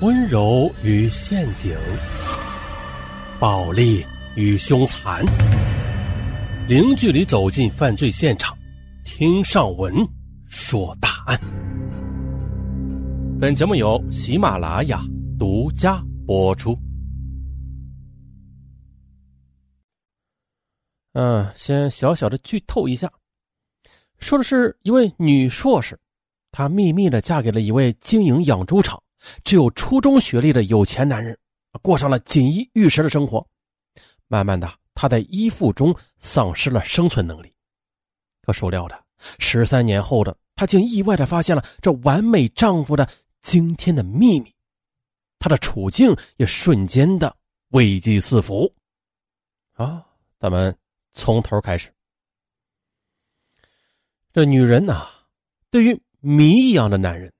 温柔与陷阱，暴力与凶残，零距离走进犯罪现场，听上文说大案。本节目由喜马拉雅独家播出。嗯，先小小的剧透一下，说的是一位女硕士，她秘密的嫁给了一位经营养猪场。只有初中学历的有钱男人，过上了锦衣玉食的生活。慢慢的，他在依附中丧失了生存能力。可孰料的，十三年后的他竟意外的发现了这完美丈夫的惊天的秘密，他的处境也瞬间的危机四伏。啊，咱们从头开始。这女人呐，对于谜一样的男人。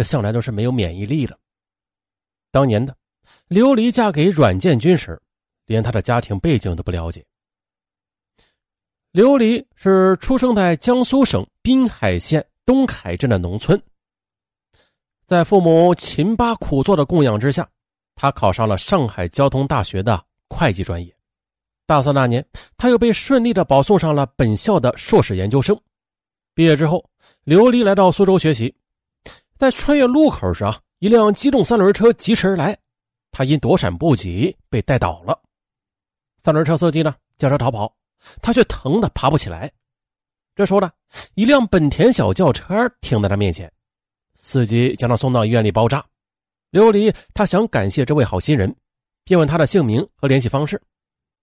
这向来都是没有免疫力的。当年的琉璃嫁给阮建军时，连他的家庭背景都不了解。琉璃是出生在江苏省滨海县东凯镇的农村，在父母勤巴苦做的供养之下，他考上了上海交通大学的会计专业。大四那年，他又被顺利的保送上了本校的硕士研究生。毕业之后，琉璃来到苏州学习。在穿越路口时啊，一辆机动三轮车疾驰而来，他因躲闪不及被带倒了。三轮车司机呢驾车逃跑，他却疼得爬不起来。这时候呢，一辆本田小轿车停在他面前，司机将他送到医院里包扎。琉璃他想感谢这位好心人，便问他的姓名和联系方式，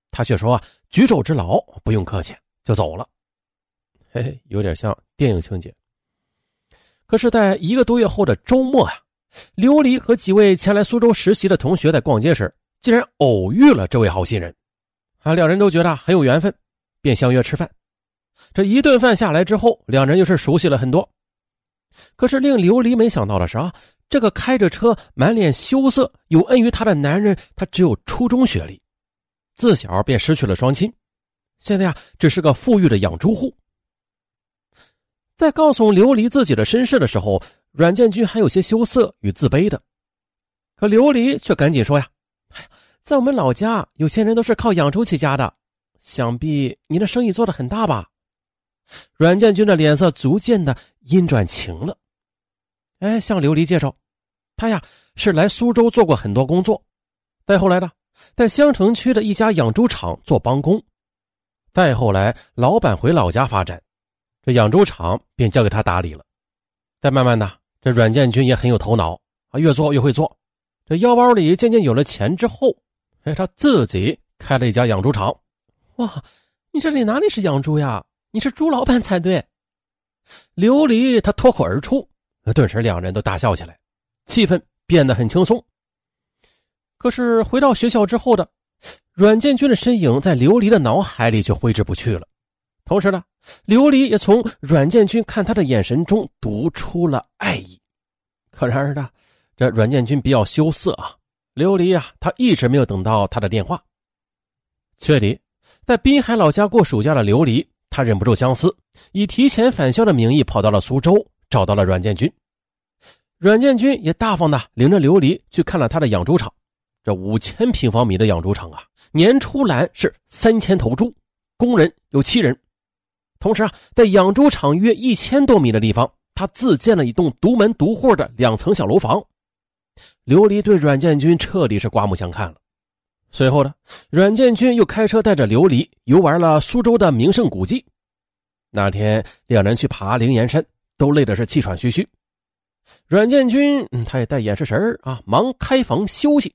他却说啊举手之劳不用客气，就走了。嘿嘿，有点像电影情节。可是，在一个多月后的周末啊，琉璃和几位前来苏州实习的同学在逛街时，竟然偶遇了这位好心人。啊，两人都觉得很有缘分，便相约吃饭。这一顿饭下来之后，两人又是熟悉了很多。可是，令琉璃没想到的是啊，这个开着车、满脸羞涩、有恩于他的男人，他只有初中学历，自小便失去了双亲，现在呀，只是个富裕的养猪户。在告诉琉璃自己的身世的时候，阮建军还有些羞涩与自卑的，可琉璃却赶紧说：“呀，在我们老家，有钱人都是靠养猪起家的，想必你的生意做得很大吧？”阮建军的脸色逐渐的阴转晴了，哎，向琉璃介绍，他呀是来苏州做过很多工作，再后来呢，在襄城区的一家养猪场做帮工，再后来老板回老家发展。这养猪场便交给他打理了，再慢慢的，这阮建军也很有头脑啊，越做越会做。这腰包里渐渐有了钱之后，哎，他自己开了一家养猪场。哇，你这里哪里是养猪呀？你是猪老板才对。琉璃他脱口而出，顿时两人都大笑起来，气氛变得很轻松。可是回到学校之后的阮建军的身影，在琉璃的脑海里却挥之不去了。同时呢，琉璃也从阮建军看他的眼神中读出了爱意。可然而呢，这阮建军比较羞涩啊。琉璃啊，他一直没有等到他的电话。七月底，在滨海老家过暑假的琉璃，他忍不住相思，以提前返校的名义跑到了苏州，找到了阮建军。阮建军也大方的领着琉璃去看了他的养猪场。这五千平方米的养猪场啊，年出栏是三千头猪，工人有七人。同时啊，在养猪场约一千多米的地方，他自建了一栋独门独户的两层小楼房。琉璃对阮建军彻底是刮目相看了。随后呢，阮建军又开车带着琉璃游玩了苏州的名胜古迹。那天两人去爬灵岩山，都累的是气喘吁吁。阮建军他也带眼识神啊，忙开房休息。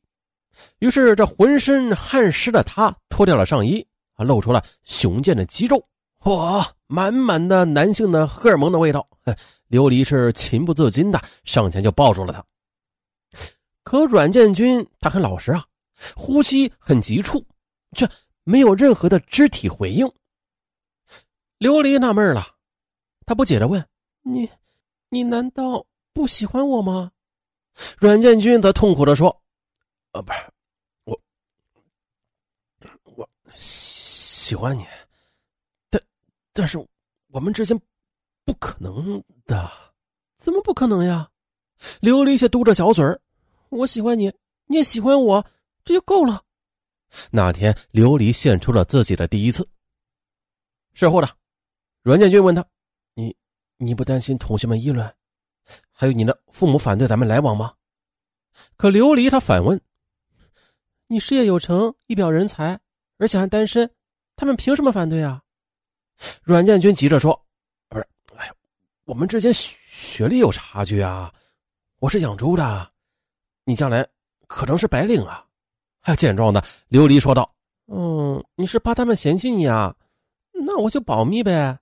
于是这浑身汗湿的他脱掉了上衣啊，露出了雄健的肌肉。嚯，满满的男性的荷尔蒙的味道！琉璃是情不自禁的上前就抱住了他。可阮建军他很老实啊，呼吸很急促，却没有任何的肢体回应。琉璃纳闷了，他不解的问：“你，你难道不喜欢我吗？”阮建军则痛苦的说：“呃，不是，我，我喜欢你。”但是，我们之间不可能的，怎么不可能呀？琉璃却嘟着小嘴儿，我喜欢你，你也喜欢我，这就够了。那天，琉璃献出了自己的第一次。事后的，阮建军问他：“你，你不担心同学们议论？还有你的父母反对咱们来往吗？”可琉璃他反问：“你事业有成，一表人才，而且还单身，他们凭什么反对啊？”阮建军急着说：“不是，哎，我们之间学历有差距啊！我是养猪的，你将来可能是白领啊！”见状的琉璃说道：“嗯，你是怕他们嫌弃你啊？那我就保密呗。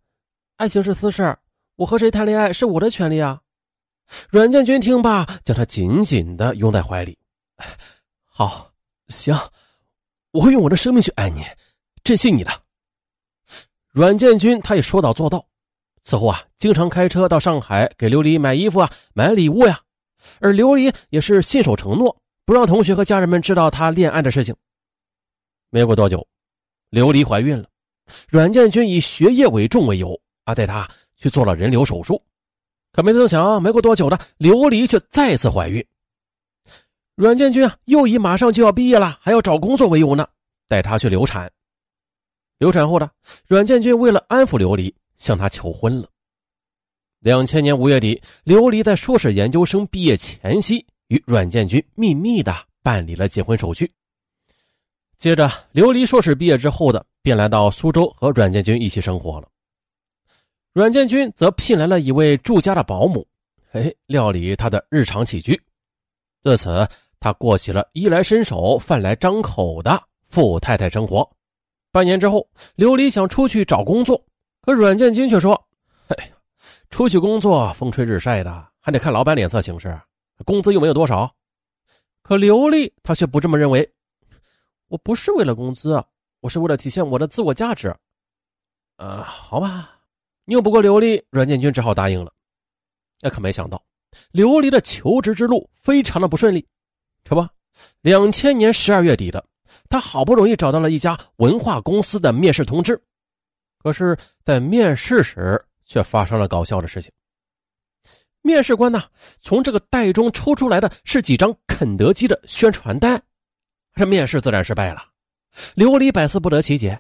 爱情是私事，我和谁谈恋爱是我的权利啊。”阮建军听罢，将他紧紧的拥在怀里。好，行，我会用我的生命去爱你，珍惜你的。阮建军他也说到做到，此后啊，经常开车到上海给琉璃买衣服啊，买礼物呀，而琉璃也是信守承诺。不让同学和家人们知道他恋爱的事情。没过多久，琉璃怀孕了，阮建军以学业为重为由啊，带她去做了人流手术。可没曾想，没过多久的，琉璃却再次怀孕。阮建军啊，又以马上就要毕业了，还要找工作为由呢，带她去流产。流产后的阮建军为了安抚琉璃，向她求婚了。两千年五月底，琉璃在硕士研究生毕业前夕。与阮建军秘密的办理了结婚手续。接着，琉璃硕士毕业之后的便来到苏州和阮建军一起生活了。阮建军则聘来了一位住家的保姆，哎，料理他的日常起居。自此，他过起了衣来伸手、饭来张口的富太太生活。半年之后，琉璃想出去找工作，可阮建军却说：“哎呀，出去工作风吹日晒的，还得看老板脸色行事。”工资又没有多少，可刘丽她却不这么认为。我不是为了工资，我是为了体现我的自我价值。呃，好吧，拗不过刘丽，阮建军只好答应了。那可没想到，刘丽的求职之路非常的不顺利。这不，两千年十二月底的，他好不容易找到了一家文化公司的面试通知，可是，在面试时却发生了搞笑的事情。面试官呢，从这个袋中抽出来的是几张肯德基的宣传单，这面试自然失败了。琉璃百思不得其解，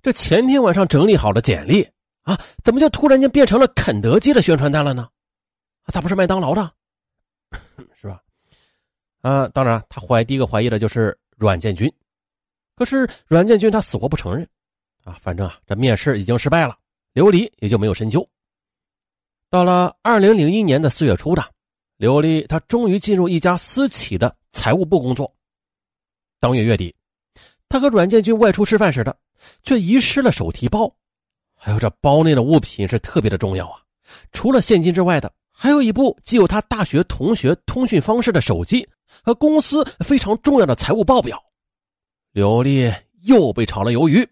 这前天晚上整理好的简历啊，怎么就突然间变成了肯德基的宣传单了呢？他不是麦当劳的，是吧？啊，当然，他怀第一个怀疑的就是阮建军，可是阮建军他死活不承认，啊，反正啊，这面试已经失败了，刘丽也就没有深究。到了二零零一年的四月初的，刘丽她终于进入一家私企的财务部工作。当月月底，她和阮建军外出吃饭时的，却遗失了手提包。还有这包内的物品是特别的重要啊！除了现金之外的，还有一部既有他大学同学通讯方式的手机和公司非常重要的财务报表。刘丽又被炒了鱿鱼。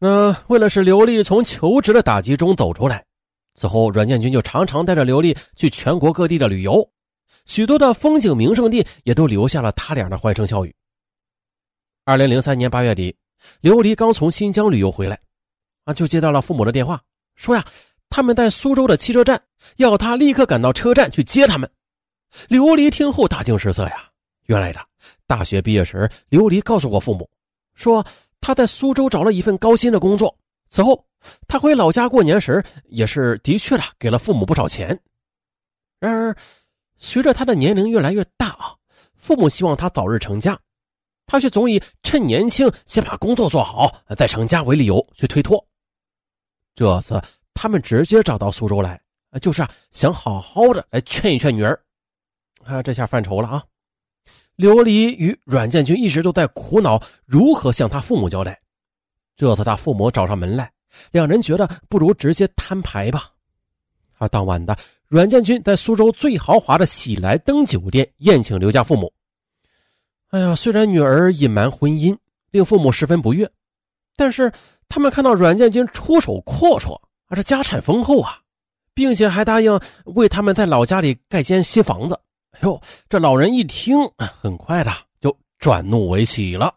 那为了使刘丽从求职的打击中走出来。此后，阮建军就常常带着刘丽去全国各地的旅游，许多的风景名胜地也都留下了他俩的欢声笑语。二零零三年八月底，刘丽刚从新疆旅游回来，啊，就接到了父母的电话，说呀，他们在苏州的汽车站，要他立刻赶到车站去接他们。刘丽听后大惊失色呀，原来的大学毕业时，琉璃告诉过父母，说他在苏州找了一份高薪的工作。此后，他回老家过年时，也是的确的给了父母不少钱。然而，随着他的年龄越来越大啊，父母希望他早日成家，他却总以趁年轻先把工作做好再成家为理由去推脱。这次他们直接找到苏州来，就是，想好好的来劝一劝女儿。啊，这下犯愁了啊！琉璃与阮建军一直都在苦恼如何向他父母交代。这次他父母找上门来，两人觉得不如直接摊牌吧。而当晚的阮建军在苏州最豪华的喜来登酒店宴请刘家父母。哎呀，虽然女儿隐瞒婚姻令父母十分不悦，但是他们看到阮建军出手阔绰，而是家产丰厚啊，并且还答应为他们在老家里盖间新房子。哟，这老人一听，很快的就转怒为喜了。